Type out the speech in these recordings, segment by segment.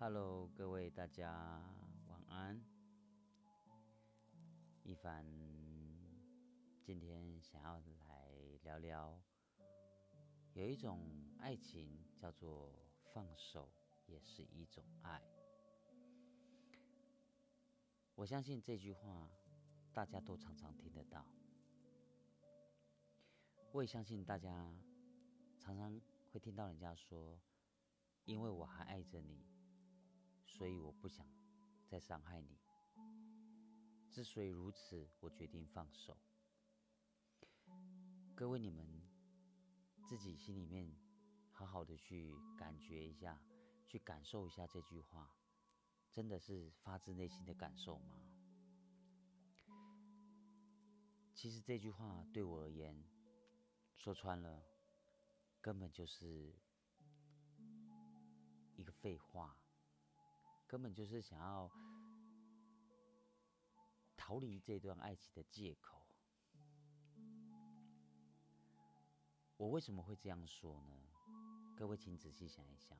Hello，各位大家晚安。一凡今天想要来聊聊，有一种爱情叫做放手，也是一种爱。我相信这句话大家都常常听得到，我也相信大家常常会听到人家说：“因为我还爱着你。”所以我不想再伤害你。之所以如此，我决定放手。各位，你们自己心里面好好的去感觉一下，去感受一下这句话，真的是发自内心的感受吗？其实这句话对我而言，说穿了，根本就是一个废话。根本就是想要逃离这段爱情的借口。我为什么会这样说呢？各位，请仔细想一想：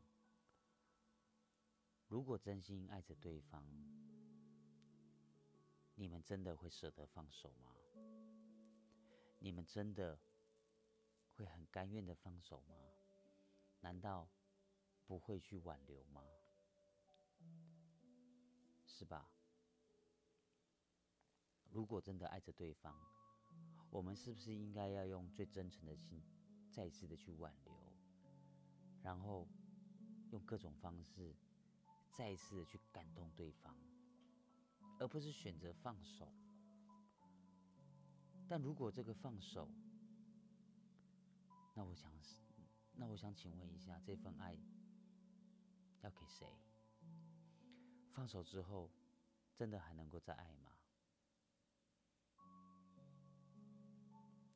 如果真心爱着对方，你们真的会舍得放手吗？你们真的会很甘愿的放手吗？难道不会去挽留吗？是吧？如果真的爱着对方，我们是不是应该要用最真诚的心，再一次的去挽留，然后用各种方式，再一次的去感动对方，而不是选择放手？但如果这个放手，那我想，那我想请问一下，这份爱要给谁？放手之后，真的还能够再爱吗？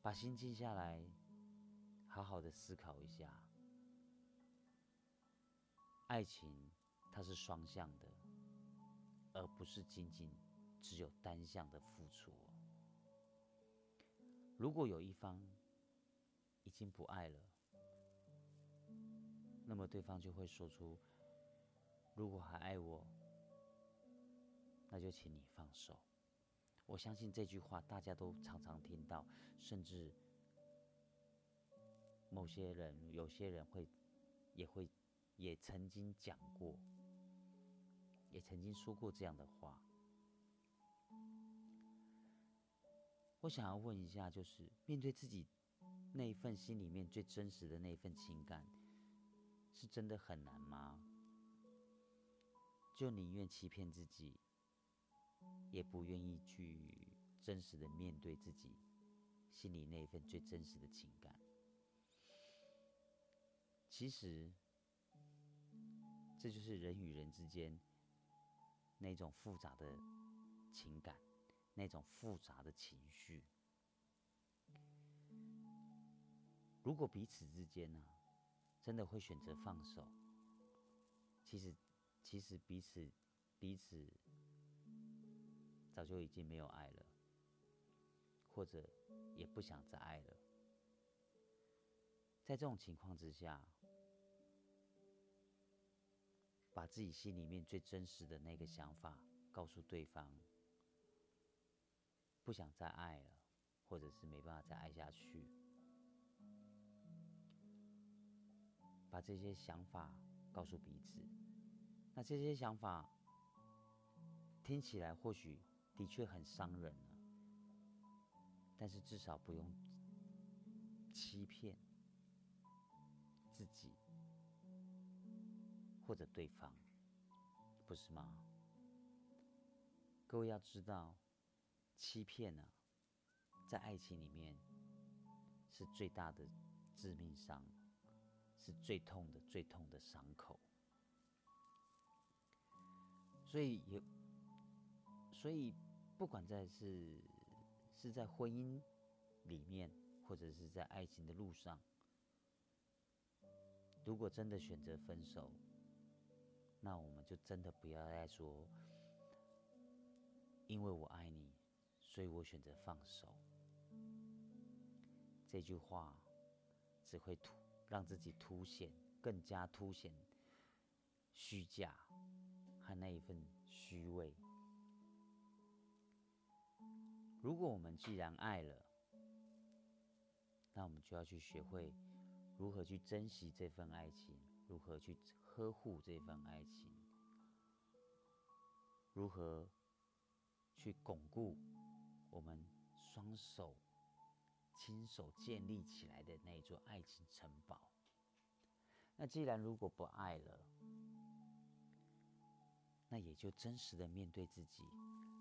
把心静下来，好好的思考一下。爱情它是双向的，而不是仅仅只有单向的付出。如果有一方已经不爱了，那么对方就会说出：“如果还爱我。”那就请你放手。我相信这句话大家都常常听到，甚至某些人、有些人会也会也曾经讲过，也曾经说过这样的话。我想要问一下，就是面对自己那一份心里面最真实的那一份情感，是真的很难吗？就宁愿欺骗自己？也不愿意去真实的面对自己心里那一份最真实的情感。其实，这就是人与人之间那种复杂的情感，那种复杂的情绪。如果彼此之间呢，真的会选择放手，其实，其实彼此，彼此。早就已经没有爱了，或者也不想再爱了。在这种情况之下，把自己心里面最真实的那个想法告诉对方，不想再爱了，或者是没办法再爱下去，把这些想法告诉彼此。那这些想法听起来或许。的确很伤人啊，但是至少不用欺骗自己或者对方，不是吗？各位要知道，欺骗呢，在爱情里面是最大的致命伤，是最痛的、最痛的伤口，所以也。所以，不管在是是在婚姻里面，或者是在爱情的路上，如果真的选择分手，那我们就真的不要再说，因为我爱你，所以我选择放手。这句话只会突让自己凸显更加凸显虚假和那一份虚伪。如果我们既然爱了，那我们就要去学会如何去珍惜这份爱情，如何去呵护这份爱情，如何去巩固我们双手亲手建立起来的那座爱情城堡。那既然如果不爱了，那也就真实的面对自己，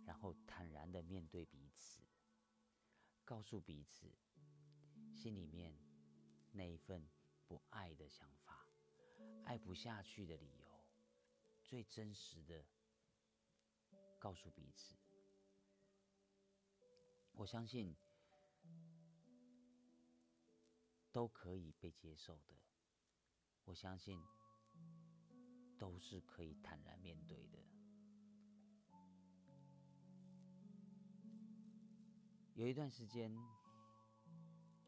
然后坦然的面对彼此，告诉彼此心里面那一份不爱的想法，爱不下去的理由，最真实的告诉彼此。我相信都可以被接受的，我相信。都是可以坦然面对的。有一段时间，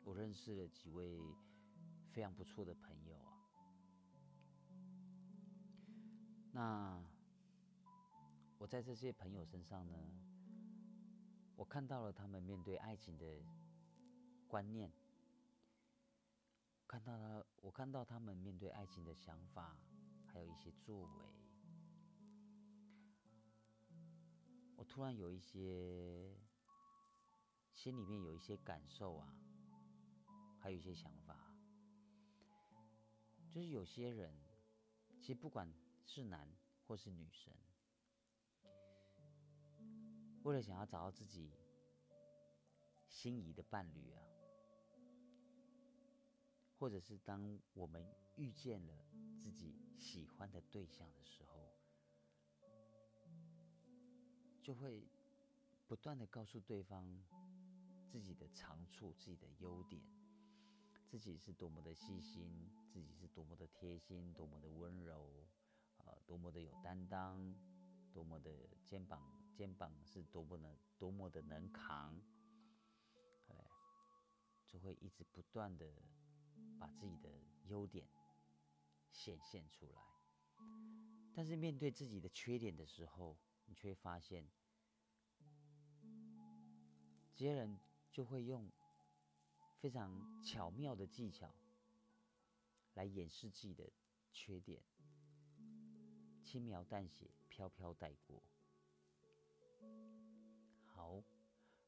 我认识了几位非常不错的朋友啊。那我在这些朋友身上呢，我看到了他们面对爱情的观念，看到了，我看到他们面对爱情的想法。还有一些作为，我突然有一些心里面有一些感受啊，还有一些想法，就是有些人，其实不管是男或是女生，为了想要找到自己心仪的伴侣啊，或者是当我们遇见了自己。喜欢的对象的时候，就会不断的告诉对方自己的长处、自己的优点，自己是多么的细心，自己是多么的贴心，多么的温柔，呃，多么的有担当，多么的肩膀肩膀是多么的多么的能扛，哎，就会一直不断的把自己的优点。显现出来，但是面对自己的缺点的时候，你却发现，这些人就会用非常巧妙的技巧来掩饰自己的缺点，轻描淡写、飘飘带过。好，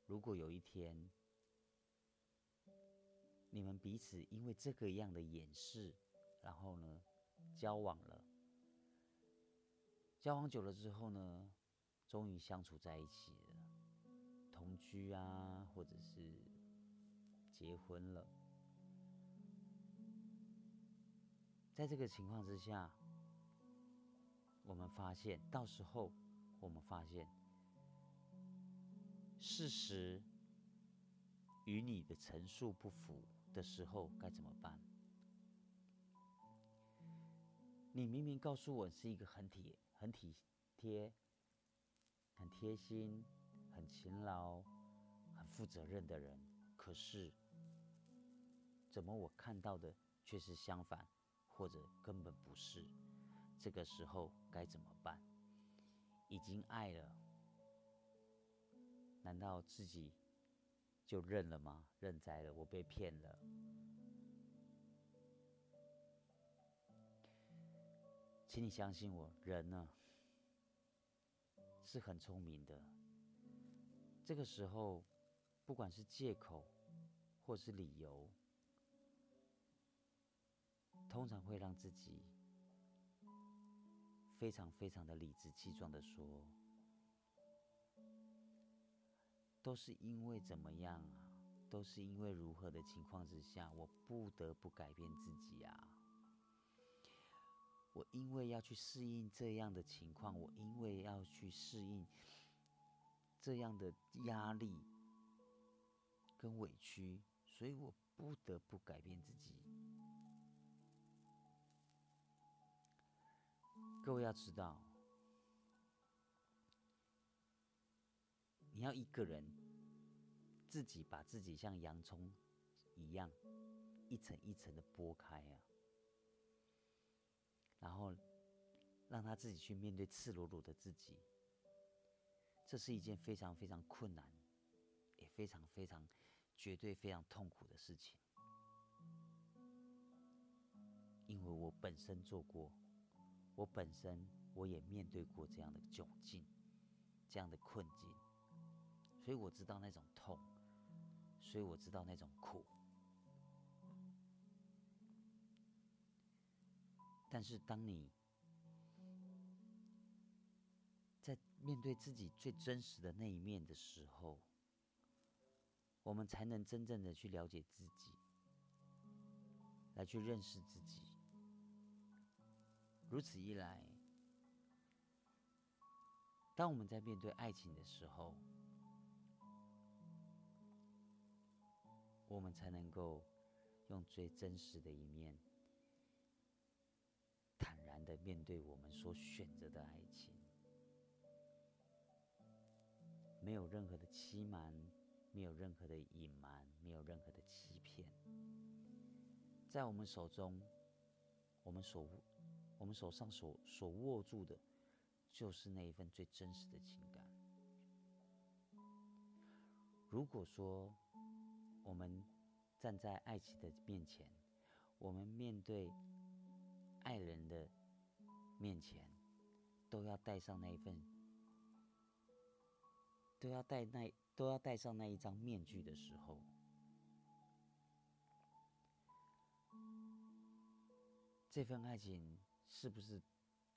如果有一天你们彼此因为这个样的掩饰，然后呢？交往了，交往久了之后呢，终于相处在一起了，同居啊，或者是结婚了。在这个情况之下，我们发现，到时候我们发现，事实与你的陈述不符的时候，该怎么办？你明明告诉我是一个很体、很体贴、很贴心、很勤劳、很负责任的人，可是怎么我看到的却是相反，或者根本不是？这个时候该怎么办？已经爱了，难道自己就认了吗？认栽了，我被骗了。请你相信我，人呢是很聪明的。这个时候，不管是借口或是理由，通常会让自己非常非常的理直气壮的说，都是因为怎么样啊？都是因为如何的情况之下，我不得不改变自己啊？我因为要去适应这样的情况，我因为要去适应这样的压力跟委屈，所以我不得不改变自己。各位要知道，你要一个人自己把自己像洋葱一样一层一层的剥开啊。然后，让他自己去面对赤裸裸的自己，这是一件非常非常困难，也非常非常绝对非常痛苦的事情。因为我本身做过，我本身我也面对过这样的窘境，这样的困境，所以我知道那种痛，所以我知道那种苦。但是当你在面对自己最真实的那一面的时候，我们才能真正的去了解自己，来去认识自己。如此一来，当我们在面对爱情的时候，我们才能够用最真实的一面，坦然的面对我们所选择的爱情，没有任何的欺瞒，没有任何的隐瞒，没有任何的欺骗，在我们手中，我们所。我们手上所所握住的，就是那一份最真实的情感。如果说我们站在爱情的面前，我们面对爱人的面前，都要带上那一份，都要戴那都要戴上那一张面具的时候，这份爱情。是不是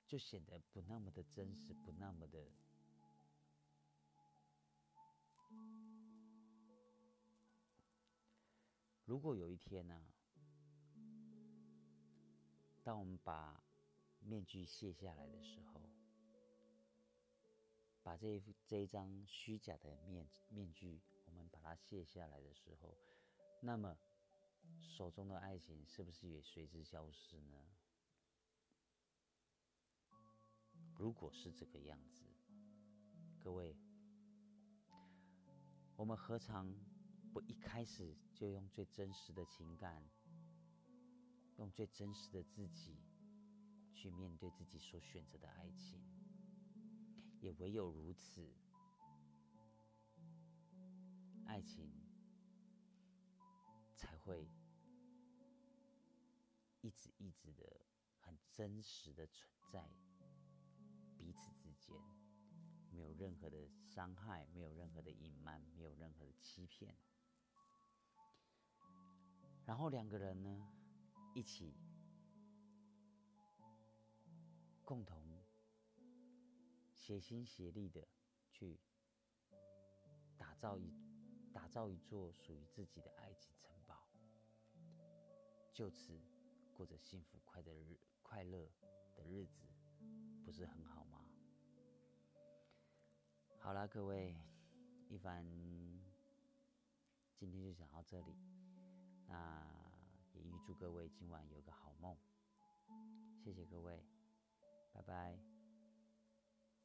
就显得不那么的真实，不那么的？如果有一天呢，当我们把面具卸下来的时候，把这一这一张虚假的面面具，我们把它卸下来的时候，那么手中的爱情是不是也随之消失呢？如果是这个样子，各位，我们何尝不一开始就用最真实的情感，用最真实的自己，去面对自己所选择的爱情？也唯有如此，爱情才会一直一直的很真实的存在。彼此之间没有任何的伤害，没有任何的隐瞒，没有任何的欺骗。然后两个人呢，一起共同协心协力的去打造一打造一座属于自己的爱情城堡，就此过着幸福快的日快乐的日子。不是很好吗？好了，各位，一凡今天就讲到这里。那也预祝各位今晚有个好梦。谢谢各位，拜拜。